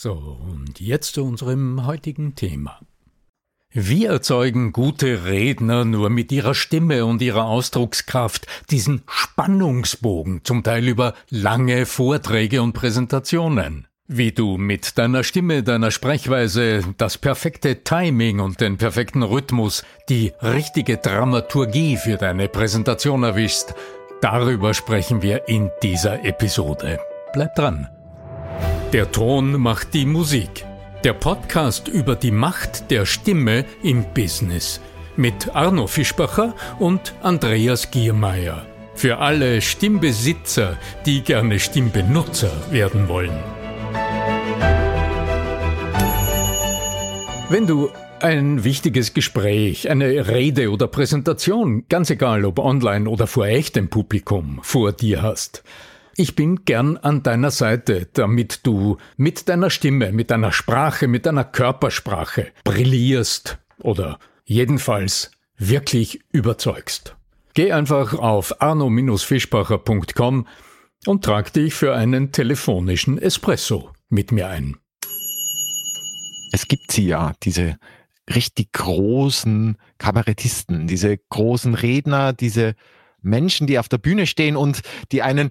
So, und jetzt zu unserem heutigen Thema. Wir erzeugen gute Redner nur mit ihrer Stimme und ihrer Ausdruckskraft, diesen Spannungsbogen, zum Teil über lange Vorträge und Präsentationen. Wie du mit deiner Stimme, deiner Sprechweise, das perfekte Timing und den perfekten Rhythmus, die richtige Dramaturgie für deine Präsentation erwischst, darüber sprechen wir in dieser Episode. Bleib dran. Der Ton macht die Musik. Der Podcast über die Macht der Stimme im Business mit Arno Fischbacher und Andreas Giermeier. Für alle Stimmbesitzer, die gerne Stimmbenutzer werden wollen. Wenn du ein wichtiges Gespräch, eine Rede oder Präsentation, ganz egal ob online oder vor echtem Publikum, vor dir hast, ich bin gern an deiner Seite, damit du mit deiner Stimme, mit deiner Sprache, mit deiner Körpersprache brillierst oder jedenfalls wirklich überzeugst. Geh einfach auf arno-fischbacher.com und trag dich für einen telefonischen Espresso mit mir ein. Es gibt sie ja, diese richtig großen Kabarettisten, diese großen Redner, diese Menschen, die auf der Bühne stehen und die einen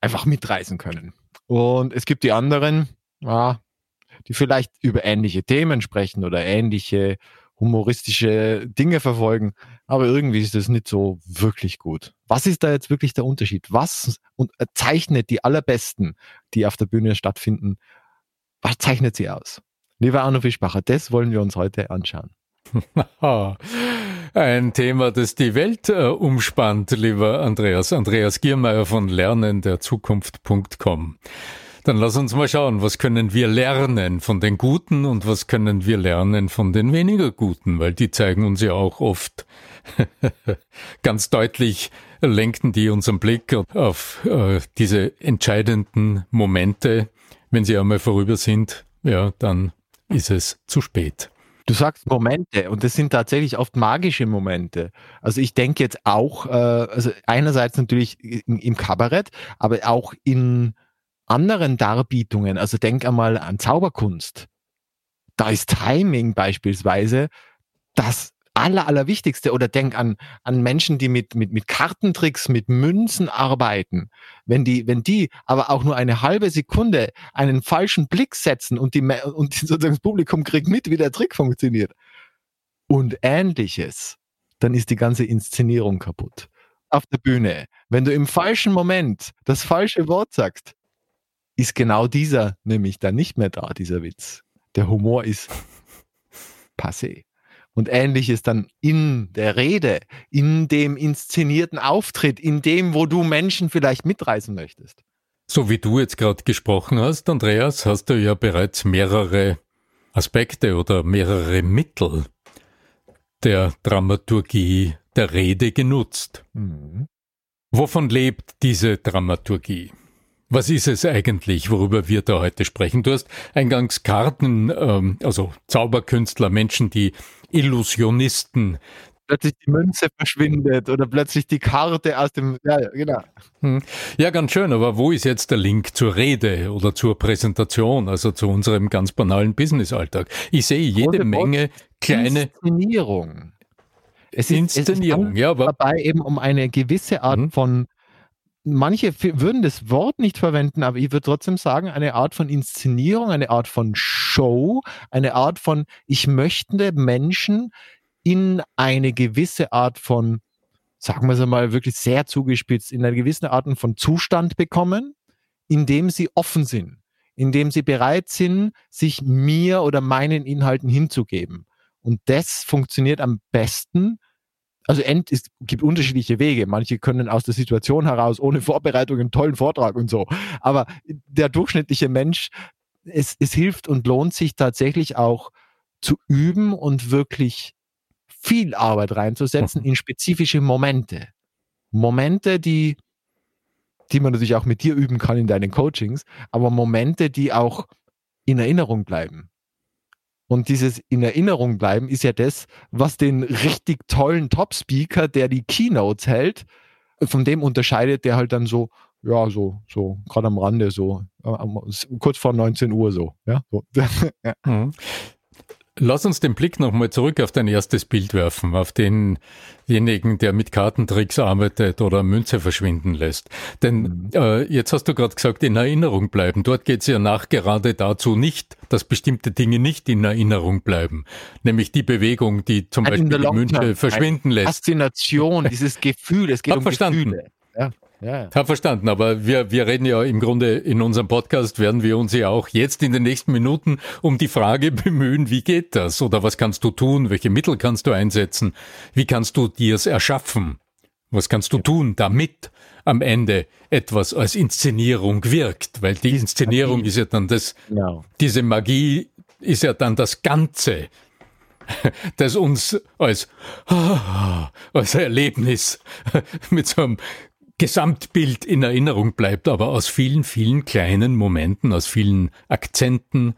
einfach mitreisen können. Und es gibt die anderen, ja, die vielleicht über ähnliche Themen sprechen oder ähnliche humoristische Dinge verfolgen, aber irgendwie ist das nicht so wirklich gut. Was ist da jetzt wirklich der Unterschied? Was zeichnet die allerbesten, die auf der Bühne stattfinden, was zeichnet sie aus? Lieber Arno Fischbacher, das wollen wir uns heute anschauen. Ein Thema, das die Welt äh, umspannt, lieber Andreas. Andreas Giermeier von lernenderzukunft.com. Dann lass uns mal schauen, was können wir lernen von den Guten und was können wir lernen von den weniger Guten, weil die zeigen uns ja auch oft ganz deutlich, lenken die unseren Blick auf äh, diese entscheidenden Momente. Wenn sie einmal vorüber sind, ja, dann ist es zu spät. Du sagst Momente und das sind tatsächlich oft magische Momente. Also ich denke jetzt auch, äh, also einerseits natürlich im Kabarett, aber auch in anderen Darbietungen. Also denk einmal an Zauberkunst. Da ist Timing beispielsweise das aller, allerwichtigste. Oder denk an, an Menschen, die mit, mit, mit Kartentricks, mit Münzen arbeiten. Wenn die, wenn die aber auch nur eine halbe Sekunde einen falschen Blick setzen und die, und sozusagen das Publikum kriegt mit, wie der Trick funktioniert. Und ähnliches, dann ist die ganze Inszenierung kaputt. Auf der Bühne, wenn du im falschen Moment das falsche Wort sagst, ist genau dieser nämlich dann nicht mehr da, dieser Witz. Der Humor ist passé und ähnliches dann in der Rede, in dem inszenierten Auftritt, in dem, wo du Menschen vielleicht mitreisen möchtest. So wie du jetzt gerade gesprochen hast, Andreas, hast du ja bereits mehrere Aspekte oder mehrere Mittel der Dramaturgie der Rede genutzt. Mhm. Wovon lebt diese Dramaturgie? Was ist es eigentlich, worüber wir da heute sprechen? Du hast eingangs Karten, ähm, also Zauberkünstler, Menschen, die Illusionisten plötzlich die Münze verschwindet oder plötzlich die Karte aus dem, ja, genau. Hm. Ja, ganz schön, aber wo ist jetzt der Link zur Rede oder zur Präsentation, also zu unserem ganz banalen Business-Alltag? Ich sehe jede Menge kleine Inszenierung. Es ist, Inszenierung, es ist ja, aber dabei eben um eine gewisse Art mhm. von manche würden das Wort nicht verwenden, aber ich würde trotzdem sagen, eine Art von Inszenierung, eine Art von Show, eine Art von, ich möchte Menschen in eine gewisse Art von, sagen wir es mal wirklich sehr zugespitzt, in eine gewisse Art von Zustand bekommen, in dem sie offen sind, in dem sie bereit sind, sich mir oder meinen Inhalten hinzugeben. Und das funktioniert am besten, also end, es gibt unterschiedliche Wege. Manche können aus der Situation heraus ohne Vorbereitung einen tollen Vortrag und so. Aber der durchschnittliche Mensch, es, es hilft und lohnt sich tatsächlich auch zu üben und wirklich viel Arbeit reinzusetzen in spezifische Momente. Momente, die, die man natürlich auch mit dir üben kann in deinen Coachings, aber Momente, die auch in Erinnerung bleiben. Und dieses in Erinnerung bleiben ist ja das, was den richtig tollen Top-Speaker, der die Keynotes hält, von dem unterscheidet, der halt dann so, ja, so, so, gerade am Rande, so, kurz vor 19 Uhr so, ja. So. ja. Mhm. Lass uns den Blick nochmal zurück auf dein erstes Bild werfen, auf denjenigen, der mit Kartentricks arbeitet oder Münze verschwinden lässt. Denn mhm. äh, jetzt hast du gerade gesagt, in Erinnerung bleiben. Dort geht es ja nachgerade dazu nicht, dass bestimmte Dinge nicht in Erinnerung bleiben. Nämlich die Bewegung, die zum Beispiel die Münze verschwinden lässt. Faszination, dieses Gefühl, es geht Hab um verstanden. Gefühle. Ja. Ja, ja. Hab verstanden, aber wir, wir reden ja im Grunde in unserem Podcast, werden wir uns ja auch jetzt in den nächsten Minuten um die Frage bemühen, wie geht das? Oder was kannst du tun? Welche Mittel kannst du einsetzen? Wie kannst du dir's erschaffen? Was kannst du tun, damit am Ende etwas als Inszenierung wirkt? Weil die Inszenierung ist ja dann das, genau. diese Magie ist ja dann das Ganze, das uns als, als Erlebnis mit so einem Gesamtbild in Erinnerung bleibt, aber aus vielen, vielen kleinen Momenten, aus vielen Akzenten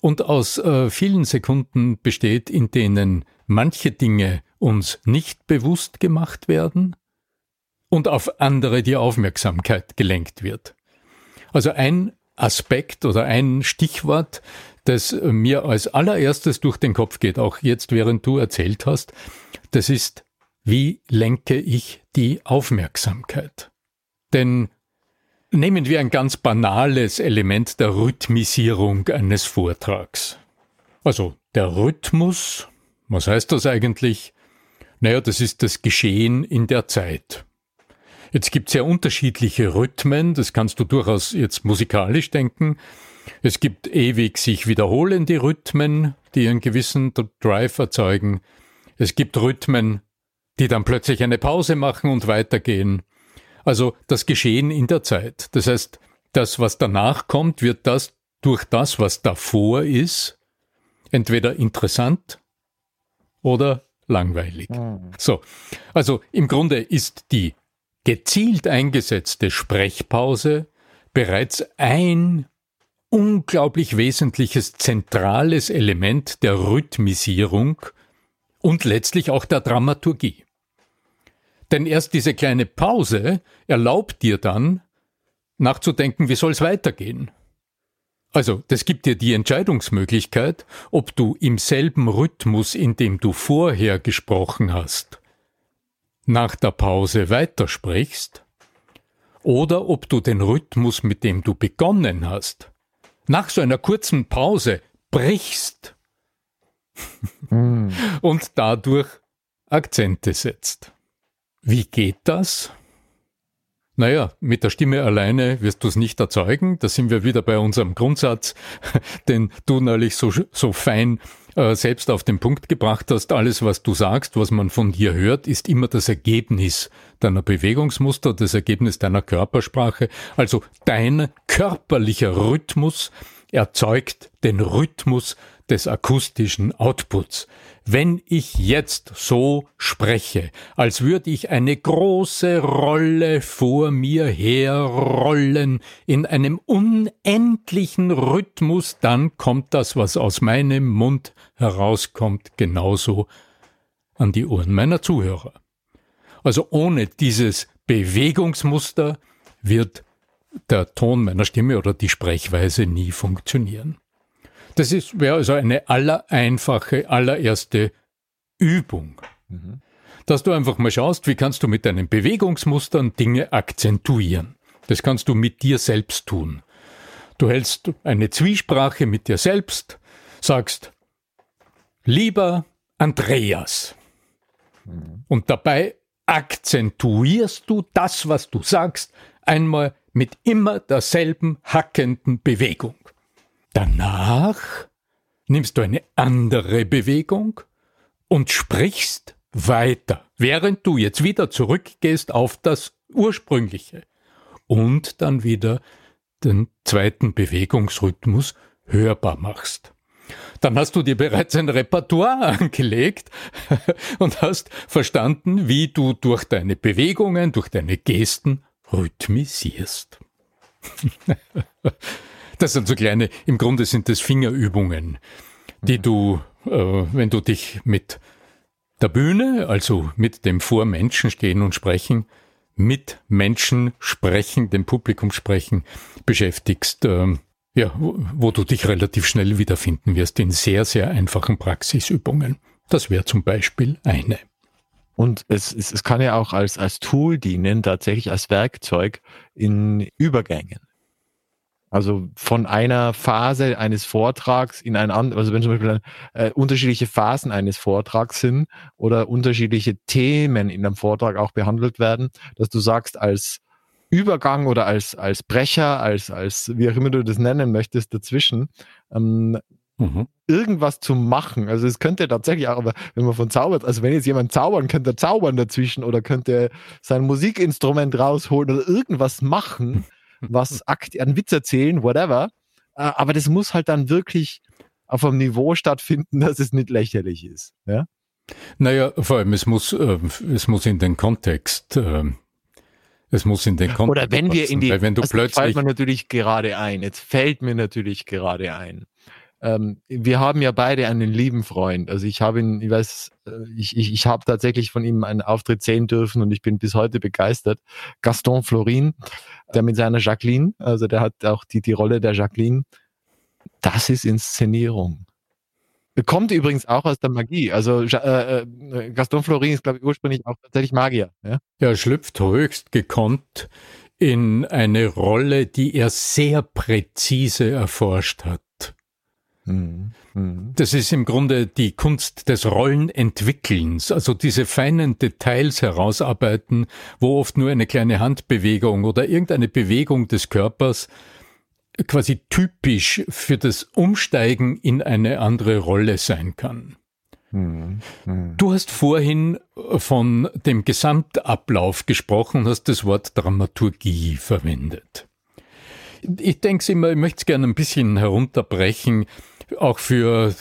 und aus äh, vielen Sekunden besteht, in denen manche Dinge uns nicht bewusst gemacht werden und auf andere die Aufmerksamkeit gelenkt wird. Also ein Aspekt oder ein Stichwort, das mir als allererstes durch den Kopf geht, auch jetzt während du erzählt hast, das ist wie lenke ich die Aufmerksamkeit? Denn nehmen wir ein ganz banales Element der Rhythmisierung eines Vortrags. Also der Rhythmus, was heißt das eigentlich? Naja, das ist das Geschehen in der Zeit. Jetzt gibt es ja unterschiedliche Rhythmen, das kannst du durchaus jetzt musikalisch denken. Es gibt ewig sich wiederholende Rhythmen, die einen gewissen Drive erzeugen. Es gibt Rhythmen, die dann plötzlich eine Pause machen und weitergehen. Also das Geschehen in der Zeit. Das heißt, das, was danach kommt, wird das durch das, was davor ist, entweder interessant oder langweilig. Mhm. So, also im Grunde ist die gezielt eingesetzte Sprechpause bereits ein unglaublich wesentliches zentrales Element der Rhythmisierung und letztlich auch der Dramaturgie. Denn erst diese kleine Pause erlaubt dir dann, nachzudenken, wie soll es weitergehen. Also, das gibt dir die Entscheidungsmöglichkeit, ob du im selben Rhythmus, in dem du vorher gesprochen hast, nach der Pause weitersprichst, oder ob du den Rhythmus, mit dem du begonnen hast, nach so einer kurzen Pause brichst mm. und dadurch Akzente setzt. Wie geht das? Naja, mit der Stimme alleine wirst du es nicht erzeugen. Da sind wir wieder bei unserem Grundsatz, den du neulich so, so fein äh, selbst auf den Punkt gebracht hast. Alles, was du sagst, was man von dir hört, ist immer das Ergebnis deiner Bewegungsmuster, das Ergebnis deiner Körpersprache. Also dein körperlicher Rhythmus erzeugt den Rhythmus des akustischen Outputs. Wenn ich jetzt so spreche, als würde ich eine große Rolle vor mir herrollen in einem unendlichen Rhythmus, dann kommt das, was aus meinem Mund herauskommt, genauso an die Ohren meiner Zuhörer. Also ohne dieses Bewegungsmuster wird der Ton meiner Stimme oder die Sprechweise nie funktionieren. Das ist, wäre also eine allereinfache, allererste Übung. Mhm. Dass du einfach mal schaust, wie kannst du mit deinen Bewegungsmustern Dinge akzentuieren. Das kannst du mit dir selbst tun. Du hältst eine Zwiesprache mit dir selbst, sagst, lieber Andreas. Mhm. Und dabei akzentuierst du das, was du sagst, einmal mit immer derselben hackenden Bewegung. Danach nimmst du eine andere Bewegung und sprichst weiter, während du jetzt wieder zurückgehst auf das ursprüngliche und dann wieder den zweiten Bewegungsrhythmus hörbar machst. Dann hast du dir bereits ein Repertoire angelegt und hast verstanden, wie du durch deine Bewegungen, durch deine Gesten rhythmisierst. das sind so kleine, im Grunde sind das Fingerübungen, die du, äh, wenn du dich mit der Bühne, also mit dem vor Menschen stehen und sprechen, mit Menschen sprechen, dem Publikum sprechen, beschäftigst, äh, ja, wo, wo du dich relativ schnell wiederfinden wirst in sehr, sehr einfachen Praxisübungen. Das wäre zum Beispiel eine. Und es, es, es kann ja auch als, als Tool dienen, tatsächlich als Werkzeug in Übergängen. Also von einer Phase eines Vortrags in ein anderes, also wenn zum Beispiel äh, unterschiedliche Phasen eines Vortrags sind oder unterschiedliche Themen in einem Vortrag auch behandelt werden, dass du sagst, als Übergang oder als, als Brecher, als, als, wie auch immer du das nennen möchtest, dazwischen, ähm, Mhm. irgendwas zu machen. Also es könnte tatsächlich auch, aber wenn man von zaubert, also wenn jetzt jemand zaubern könnte, zaubern dazwischen oder könnte sein Musikinstrument rausholen oder irgendwas machen, was akt einen Witz erzählen, whatever. Äh, aber das muss halt dann wirklich auf einem Niveau stattfinden, dass es nicht lächerlich ist. Ja? Naja, vor allem, es muss, äh, es muss in den Kontext äh, es muss in den Kontext. Oder wenn wir in die, wenn du also plötzlich fällt mir natürlich gerade ein. Jetzt fällt mir natürlich gerade ein ähm, wir haben ja beide einen lieben Freund. Also ich habe ihn, ich weiß, äh, ich, ich, ich habe tatsächlich von ihm einen Auftritt sehen dürfen und ich bin bis heute begeistert. Gaston Florin, der mit seiner Jacqueline, also der hat auch die, die Rolle der Jacqueline. Das ist Inszenierung. Kommt übrigens auch aus der Magie. Also äh, äh, Gaston Florin ist, glaube ich, ursprünglich auch tatsächlich Magier. Ja? Er schlüpft höchst gekonnt in eine Rolle, die er sehr präzise erforscht hat. Mhm. Das ist im Grunde die Kunst des Rollenentwickelns, also diese feinen Details herausarbeiten, wo oft nur eine kleine Handbewegung oder irgendeine Bewegung des Körpers quasi typisch für das Umsteigen in eine andere Rolle sein kann. Mhm. Du hast vorhin von dem Gesamtablauf gesprochen und hast das Wort Dramaturgie verwendet. Ich denke immer, ich möchte es gerne ein bisschen herunterbrechen auch für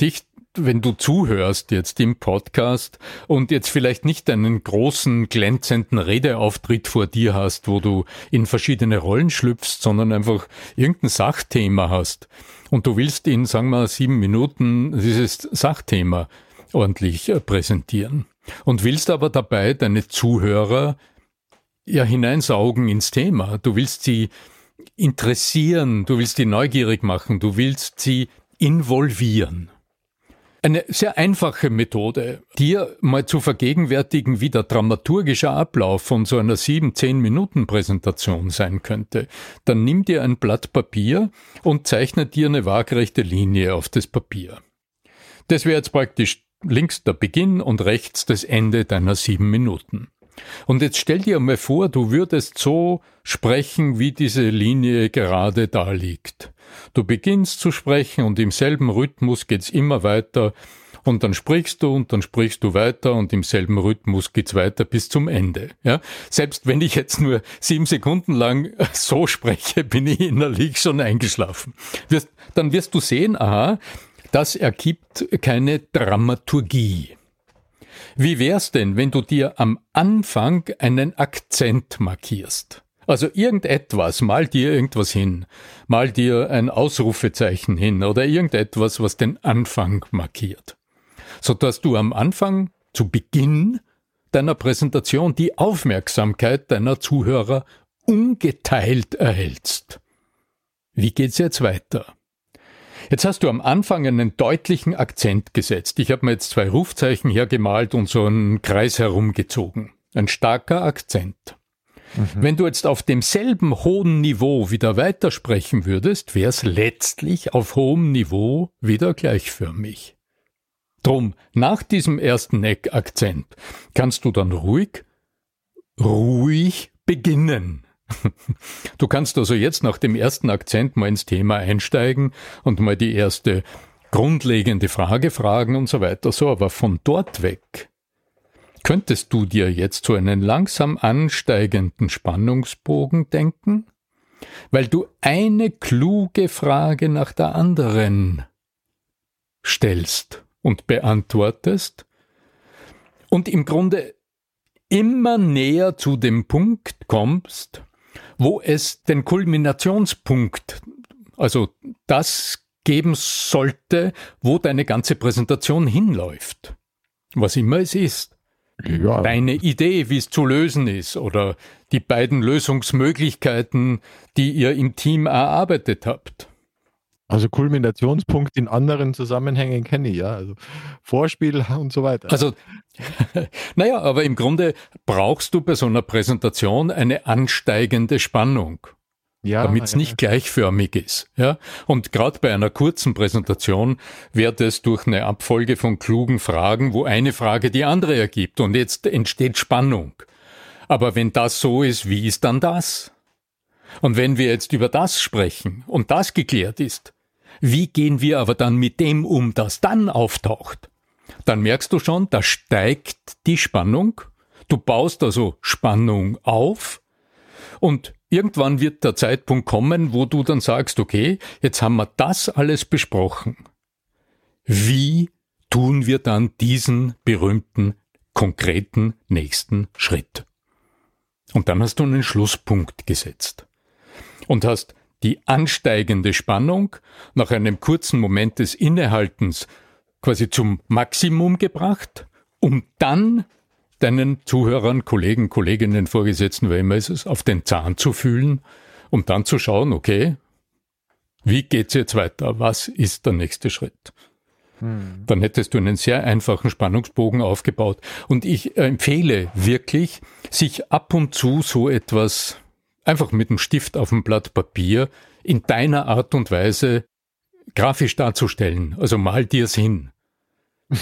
dich, wenn du zuhörst jetzt im Podcast und jetzt vielleicht nicht einen großen, glänzenden Redeauftritt vor dir hast, wo du in verschiedene Rollen schlüpfst, sondern einfach irgendein Sachthema hast und du willst in, sagen wir, sieben Minuten dieses Sachthema ordentlich äh, präsentieren und willst aber dabei deine Zuhörer ja hineinsaugen ins Thema. Du willst sie interessieren, du willst sie neugierig machen, du willst sie involvieren. Eine sehr einfache Methode, dir mal zu vergegenwärtigen, wie der dramaturgische Ablauf von so einer sieben, zehn Minuten Präsentation sein könnte. Dann nimm dir ein Blatt Papier und zeichne dir eine waagrechte Linie auf das Papier. Das wäre jetzt praktisch links der Beginn und rechts das Ende deiner sieben Minuten. Und jetzt stell dir mal vor, du würdest so sprechen, wie diese Linie gerade da liegt. Du beginnst zu sprechen und im selben Rhythmus geht's immer weiter und dann sprichst du und dann sprichst du weiter und im selben Rhythmus geht's weiter bis zum Ende. Ja? Selbst wenn ich jetzt nur sieben Sekunden lang so spreche, bin ich innerlich schon eingeschlafen. Dann wirst du sehen, aha, das ergibt keine Dramaturgie. Wie wär's denn, wenn du dir am Anfang einen Akzent markierst? Also irgendetwas, mal dir irgendwas hin, mal dir ein Ausrufezeichen hin oder irgendetwas, was den Anfang markiert. sodass du am Anfang, zu Beginn deiner Präsentation, die Aufmerksamkeit deiner Zuhörer ungeteilt erhältst. Wie geht's jetzt weiter? Jetzt hast du am Anfang einen deutlichen Akzent gesetzt. Ich habe mir jetzt zwei Rufzeichen hergemalt und so einen Kreis herumgezogen. Ein starker Akzent. Mhm. Wenn du jetzt auf demselben hohen Niveau wieder weitersprechen würdest, wäre es letztlich auf hohem Niveau wieder gleichförmig. Drum, nach diesem ersten Eckakzent kannst du dann ruhig, ruhig beginnen. Du kannst also jetzt nach dem ersten Akzent mal ins Thema einsteigen und mal die erste grundlegende Frage fragen und so weiter. So, aber von dort weg könntest du dir jetzt so einen langsam ansteigenden Spannungsbogen denken? Weil du eine kluge Frage nach der anderen stellst und beantwortest und im Grunde immer näher zu dem Punkt kommst, wo es den Kulminationspunkt, also das geben sollte, wo deine ganze Präsentation hinläuft. Was immer es ist. Ja. Deine Idee, wie es zu lösen ist, oder die beiden Lösungsmöglichkeiten, die ihr im Team erarbeitet habt. Also Kulminationspunkt in anderen Zusammenhängen kenne ich, ja. Also Vorspiel und so weiter. Also, naja, aber im Grunde brauchst du bei so einer Präsentation eine ansteigende Spannung. Ja, damit es ja. nicht gleichförmig ist. Ja? Und gerade bei einer kurzen Präsentation wird es durch eine Abfolge von klugen Fragen, wo eine Frage die andere ergibt und jetzt entsteht Spannung. Aber wenn das so ist, wie ist dann das? Und wenn wir jetzt über das sprechen und das geklärt ist, wie gehen wir aber dann mit dem um, das dann auftaucht? Dann merkst du schon, da steigt die Spannung. Du baust also Spannung auf und irgendwann wird der Zeitpunkt kommen, wo du dann sagst, okay, jetzt haben wir das alles besprochen. Wie tun wir dann diesen berühmten, konkreten nächsten Schritt? Und dann hast du einen Schlusspunkt gesetzt und hast die ansteigende Spannung nach einem kurzen Moment des Innehaltens quasi zum Maximum gebracht, um dann deinen Zuhörern, Kollegen, Kolleginnen, Vorgesetzten, wer immer ist es, auf den Zahn zu fühlen, um dann zu schauen, okay, wie geht's jetzt weiter? Was ist der nächste Schritt? Hm. Dann hättest du einen sehr einfachen Spannungsbogen aufgebaut. Und ich empfehle wirklich, sich ab und zu so etwas einfach mit dem Stift auf dem Blatt Papier in deiner Art und Weise grafisch darzustellen. Also mal dir es hin.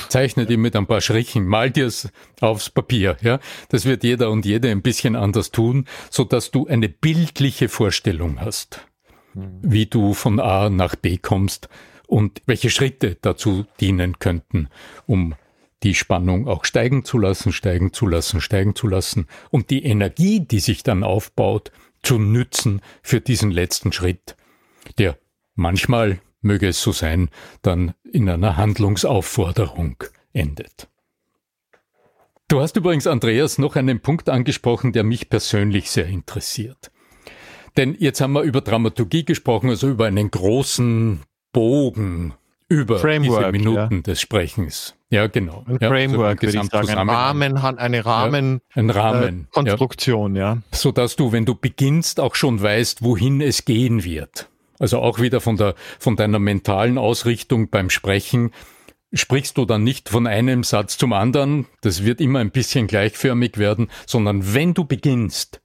Zeichne dir mit ein paar Strichen, mal dir es aufs Papier, ja. Das wird jeder und jede ein bisschen anders tun, so dass du eine bildliche Vorstellung hast, mhm. wie du von A nach B kommst und welche Schritte dazu dienen könnten, um die Spannung auch steigen zu lassen, steigen zu lassen, steigen zu lassen und die Energie, die sich dann aufbaut, zu nützen für diesen letzten Schritt, der manchmal, möge es so sein, dann in einer Handlungsaufforderung endet. Du hast übrigens, Andreas, noch einen Punkt angesprochen, der mich persönlich sehr interessiert. Denn jetzt haben wir über Dramaturgie gesprochen, also über einen großen Bogen über Framework, diese Minuten ja. des Sprechens. Ja, genau. Ein ja, Framework, würde ich sagen. Ein Rahmen, eine Rahmen, ja, ein Rahmen äh, Konstruktion, ja. ja. So dass du, wenn du beginnst, auch schon weißt, wohin es gehen wird. Also auch wieder von der, von deiner mentalen Ausrichtung beim Sprechen sprichst du dann nicht von einem Satz zum anderen. Das wird immer ein bisschen gleichförmig werden, sondern wenn du beginnst,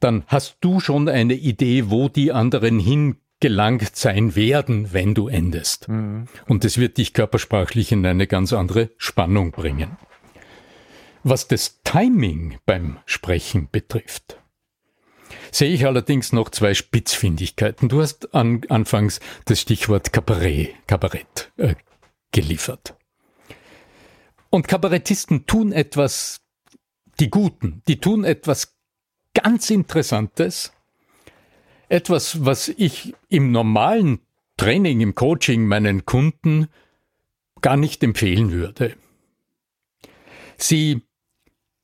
dann hast du schon eine Idee, wo die anderen hin gelangt sein werden, wenn du endest. Mhm. Und es wird dich körpersprachlich in eine ganz andere Spannung bringen. Was das Timing beim Sprechen betrifft, sehe ich allerdings noch zwei Spitzfindigkeiten. Du hast an, anfangs das Stichwort Kabarett, Kabarett äh, geliefert. Und Kabarettisten tun etwas, die Guten, die tun etwas ganz Interessantes, etwas, was ich im normalen Training, im Coaching meinen Kunden gar nicht empfehlen würde. Sie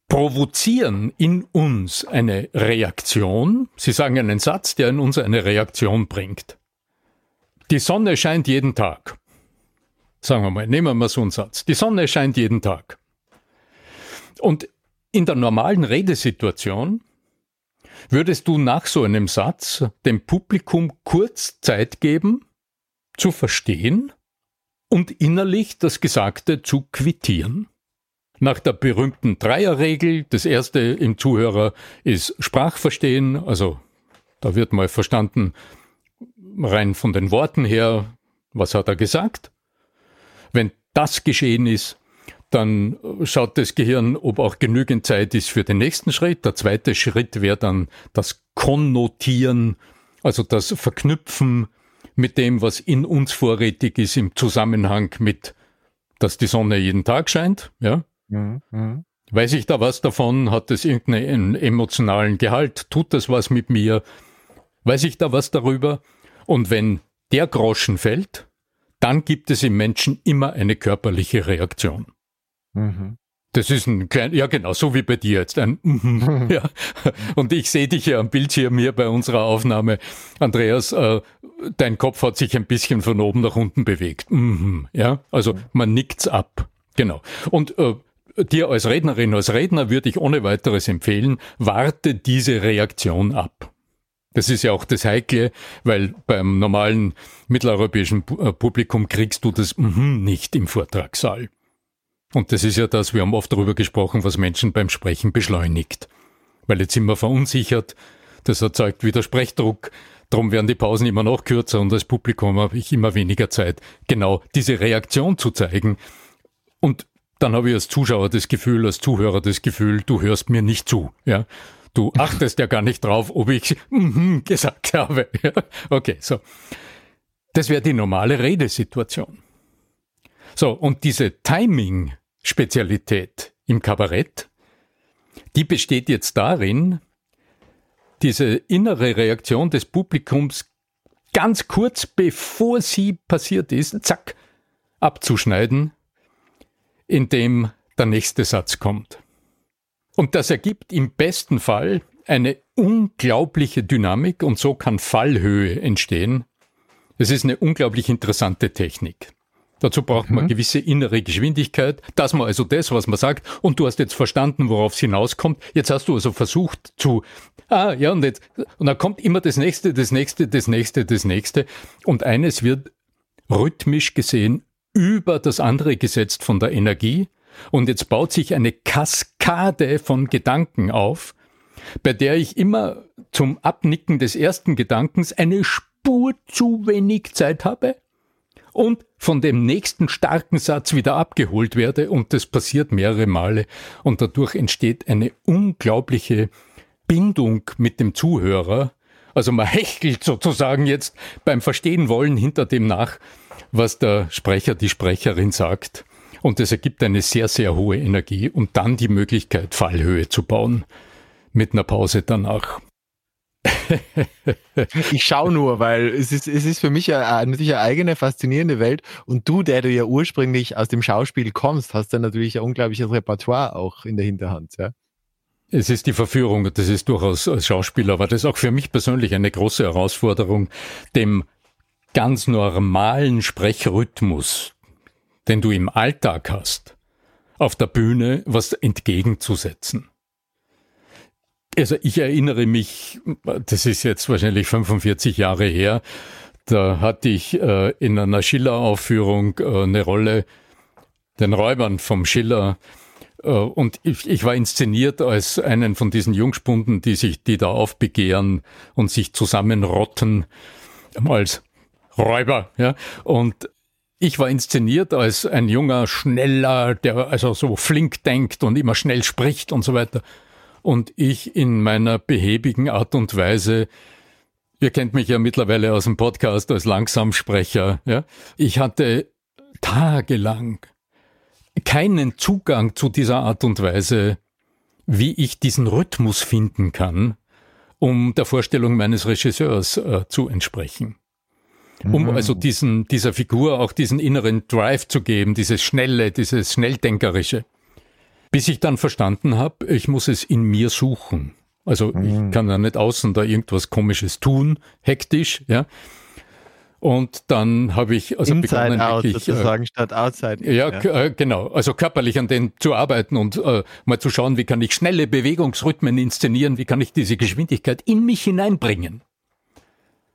provozieren in uns eine Reaktion. Sie sagen einen Satz, der in uns eine Reaktion bringt. Die Sonne scheint jeden Tag. sagen wir mal, nehmen wir mal so einen Satz. Die Sonne scheint jeden Tag. Und in der normalen Redesituation würdest du nach so einem Satz dem Publikum kurz Zeit geben, zu verstehen und innerlich das Gesagte zu quittieren. Nach der berühmten Dreierregel, das erste im Zuhörer ist Sprachverstehen, also da wird mal verstanden, rein von den Worten her, was hat er gesagt. Wenn das geschehen ist, dann schaut das Gehirn, ob auch genügend Zeit ist für den nächsten Schritt. Der zweite Schritt wäre dann das Konnotieren, also das Verknüpfen mit dem, was in uns vorrätig ist im Zusammenhang mit, dass die Sonne jeden Tag scheint. Ja? Mhm. mhm. Weiß ich da was davon? Hat es irgendeinen emotionalen Gehalt? Tut das was mit mir? Weiß ich da was darüber? Und wenn der Groschen fällt, dann gibt es im Menschen immer eine körperliche Reaktion. Mhm. Das ist ein klein, ja genau, so wie bei dir jetzt. Ein, mm, ja. Und ich sehe dich ja am Bildschirm hier bei unserer Aufnahme. Andreas, äh, dein Kopf hat sich ein bisschen von oben nach unten bewegt. Mm, ja, also man nickt's ab. Genau. Und äh, dir als Rednerin, als Redner würde ich ohne weiteres empfehlen, warte diese Reaktion ab. Das ist ja auch das Heikle, weil beim normalen mitteleuropäischen äh, Publikum kriegst du das mm nicht im Vortragssaal. Und das ist ja das, wir haben oft darüber gesprochen, was Menschen beim Sprechen beschleunigt. Weil jetzt sind wir verunsichert, das erzeugt wieder Sprechdruck, darum werden die Pausen immer noch kürzer und als Publikum habe ich immer weniger Zeit, genau diese Reaktion zu zeigen. Und dann habe ich als Zuschauer das Gefühl, als Zuhörer das Gefühl, du hörst mir nicht zu, ja. Du achtest ja gar nicht drauf, ob ich mm gesagt habe. Ja? Okay, so. Das wäre die normale Redesituation. So, und diese Timing Spezialität im Kabarett, die besteht jetzt darin, diese innere Reaktion des Publikums ganz kurz bevor sie passiert ist, zack, abzuschneiden, indem der nächste Satz kommt. Und das ergibt im besten Fall eine unglaubliche Dynamik und so kann Fallhöhe entstehen. Es ist eine unglaublich interessante Technik. Dazu braucht man mhm. gewisse innere Geschwindigkeit, dass man also das, was man sagt, und du hast jetzt verstanden, worauf es hinauskommt. Jetzt hast du also versucht zu, ah, ja, und jetzt, und dann kommt immer das nächste, das nächste, das nächste, das nächste. Und eines wird rhythmisch gesehen über das andere gesetzt von der Energie. Und jetzt baut sich eine Kaskade von Gedanken auf, bei der ich immer zum Abnicken des ersten Gedankens eine Spur zu wenig Zeit habe und von dem nächsten starken Satz wieder abgeholt werde und das passiert mehrere Male und dadurch entsteht eine unglaubliche Bindung mit dem Zuhörer. Also man hechelt sozusagen jetzt beim Verstehen wollen hinter dem nach, was der Sprecher, die Sprecherin sagt. Und es ergibt eine sehr, sehr hohe Energie und dann die Möglichkeit, Fallhöhe zu bauen. Mit einer Pause danach ich schaue nur, weil es ist, es ist für mich ja natürlich eine eigene faszinierende Welt. Und du, der du ja ursprünglich aus dem Schauspiel kommst, hast dann natürlich ein unglaubliches Repertoire auch in der Hinterhand. Ja? Es ist die Verführung, das ist durchaus als Schauspieler, aber das ist auch für mich persönlich eine große Herausforderung, dem ganz normalen Sprechrhythmus, den du im Alltag hast, auf der Bühne was entgegenzusetzen. Also ich erinnere mich, das ist jetzt wahrscheinlich 45 Jahre her, da hatte ich äh, in einer Schiller-Aufführung äh, eine Rolle, den Räubern vom Schiller. Äh, und ich, ich, war inszeniert als einen von diesen Jungspunden, die sich, die da aufbegehren und sich zusammenrotten als Räuber. Ja? Und ich war inszeniert als ein junger, schneller, der also so flink denkt und immer schnell spricht und so weiter und ich in meiner behäbigen Art und Weise Ihr kennt mich ja mittlerweile aus dem Podcast als Langsamsprecher. Ja? Ich hatte tagelang keinen Zugang zu dieser Art und Weise, wie ich diesen Rhythmus finden kann, um der Vorstellung meines Regisseurs äh, zu entsprechen. Um mhm. also diesen, dieser Figur auch diesen inneren Drive zu geben, dieses Schnelle, dieses Schnelldenkerische. Bis ich dann verstanden habe, ich muss es in mir suchen. Also mhm. ich kann ja nicht außen da irgendwas Komisches tun, hektisch, ja. Und dann habe ich also Inside begonnen, out wirklich, sozusagen äh, statt outside. Ja, ja, äh, genau. Also körperlich an denen zu arbeiten und äh, mal zu schauen, wie kann ich schnelle Bewegungsrhythmen inszenieren, wie kann ich diese Geschwindigkeit in mich hineinbringen.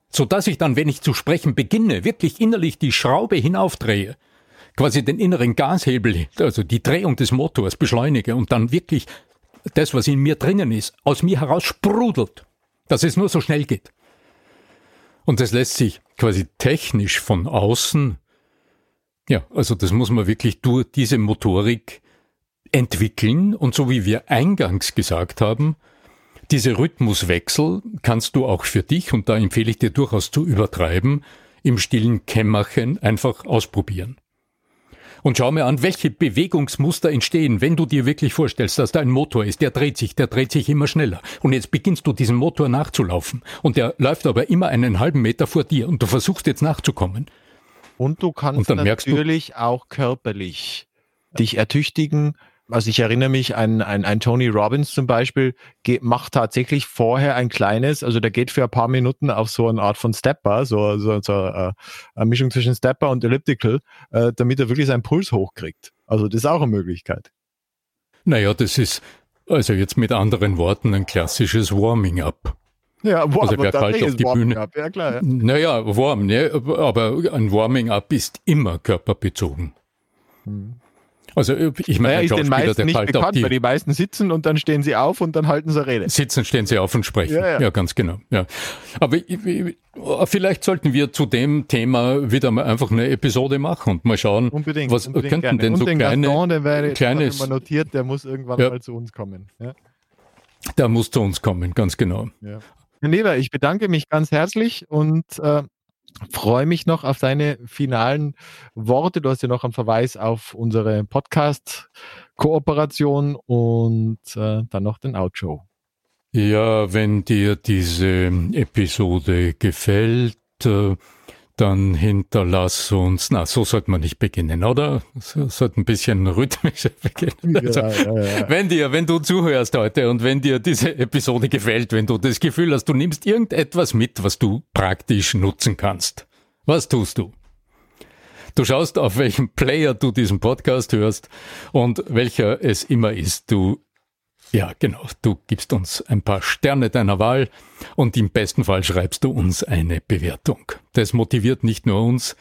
So dass ich dann, wenn ich zu sprechen beginne, wirklich innerlich die Schraube hinaufdrehe, quasi den inneren Gashebel, also die Drehung des Motors beschleunige und dann wirklich das, was in mir drinnen ist, aus mir heraus sprudelt, dass es nur so schnell geht. Und das lässt sich quasi technisch von außen, ja, also das muss man wirklich durch diese Motorik entwickeln und so wie wir eingangs gesagt haben, diese Rhythmuswechsel kannst du auch für dich, und da empfehle ich dir durchaus zu übertreiben, im stillen Kämmerchen einfach ausprobieren. Und schau mir an, welche Bewegungsmuster entstehen, wenn du dir wirklich vorstellst, dass da ein Motor ist, der dreht sich, der dreht sich immer schneller. Und jetzt beginnst du diesem Motor nachzulaufen. Und der läuft aber immer einen halben Meter vor dir und du versuchst jetzt nachzukommen. Und du kannst und natürlich du, auch körperlich dich ertüchtigen, also ich erinnere mich an, an, an Tony Robbins zum Beispiel, geht, macht tatsächlich vorher ein kleines, also der geht für ein paar Minuten auf so eine Art von Stepper, so, so, so uh, eine Mischung zwischen Stepper und Elliptical, uh, damit er wirklich seinen Puls hochkriegt. Also das ist auch eine Möglichkeit. Naja, das ist also jetzt mit anderen Worten ein klassisches Warming-up. Ja, warm, also wer kalt auf die Bühne. Up. Ja, klar, ja. Naja, warm, ne? aber ein Warming-up ist immer körperbezogen. Hm. Also ich meine, naja, ist den meisten nicht bekannt, die, weil die meisten sitzen und dann stehen sie auf und dann halten sie Rede. Sitzen, stehen sie auf und sprechen. Ja, ja. ja ganz genau. Ja. Aber vielleicht sollten wir zu dem Thema wieder mal einfach eine Episode machen und mal schauen, unbedingt, was unbedingt könnten gerne. denn so und kleine, Gaston, der wäre kleines, notiert, der muss irgendwann ja. mal zu uns kommen. Ja. Der muss zu uns kommen, ganz genau. Ja. Herr Neber, ich bedanke mich ganz herzlich und äh, freue mich noch auf deine finalen Worte. Du hast ja noch einen Verweis auf unsere Podcast-Kooperation und äh, dann noch den Outro. Ja, wenn dir diese Episode gefällt, äh, dann hinterlass uns, na, so sollte man nicht beginnen, oder? So sollte ein bisschen rhythmischer beginnen. Also, ja, ja, ja. Wenn dir, wenn du zuhörst heute und wenn dir diese Episode gefällt, wenn du das Gefühl hast, du nimmst irgendetwas mit, was du praktisch nutzen kannst, was tust du? Du schaust, auf welchem Player du diesen Podcast hörst und welcher es immer ist. Du ja, genau. Du gibst uns ein paar Sterne deiner Wahl und im besten Fall schreibst du uns eine Bewertung. Das motiviert nicht nur uns,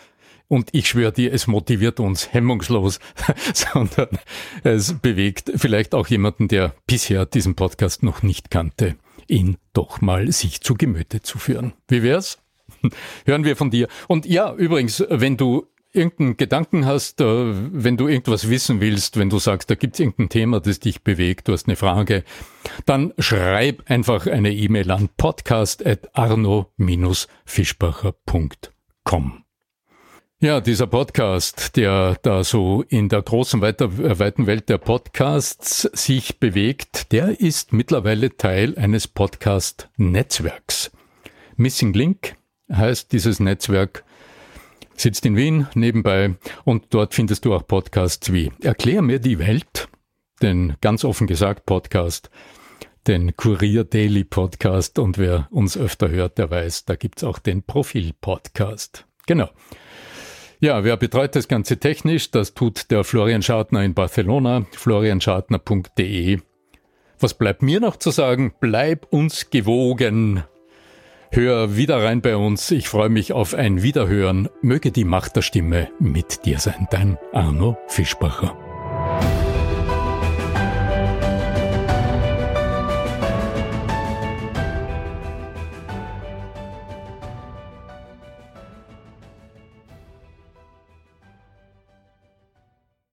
und ich schwöre dir, es motiviert uns hemmungslos, sondern es bewegt vielleicht auch jemanden, der bisher diesen Podcast noch nicht kannte, ihn doch mal sich zu Gemüte zu führen. Wie wär's? Hören wir von dir. Und ja, übrigens, wenn du irgendeinen Gedanken hast, äh, wenn du irgendwas wissen willst, wenn du sagst, da gibt es irgendein Thema, das dich bewegt, du hast eine Frage, dann schreib einfach eine E-Mail an podcast.arno-fischbacher.com. Ja, dieser Podcast, der da so in der großen, äh, weiten Welt der Podcasts sich bewegt, der ist mittlerweile Teil eines Podcast-Netzwerks. Missing Link heißt dieses Netzwerk sitzt in Wien nebenbei und dort findest du auch Podcasts wie Erklär mir die Welt, den ganz offen gesagt Podcast, den Kurier Daily Podcast und wer uns öfter hört, der weiß, da gibt's auch den Profil Podcast. Genau. Ja, wer betreut das Ganze technisch? Das tut der Florian Schartner in Barcelona, florianschartner.de. Was bleibt mir noch zu sagen? Bleib uns gewogen. Hör wieder rein bei uns. Ich freue mich auf ein Wiederhören. Möge die Macht der Stimme mit dir sein. Dein Arno Fischbacher.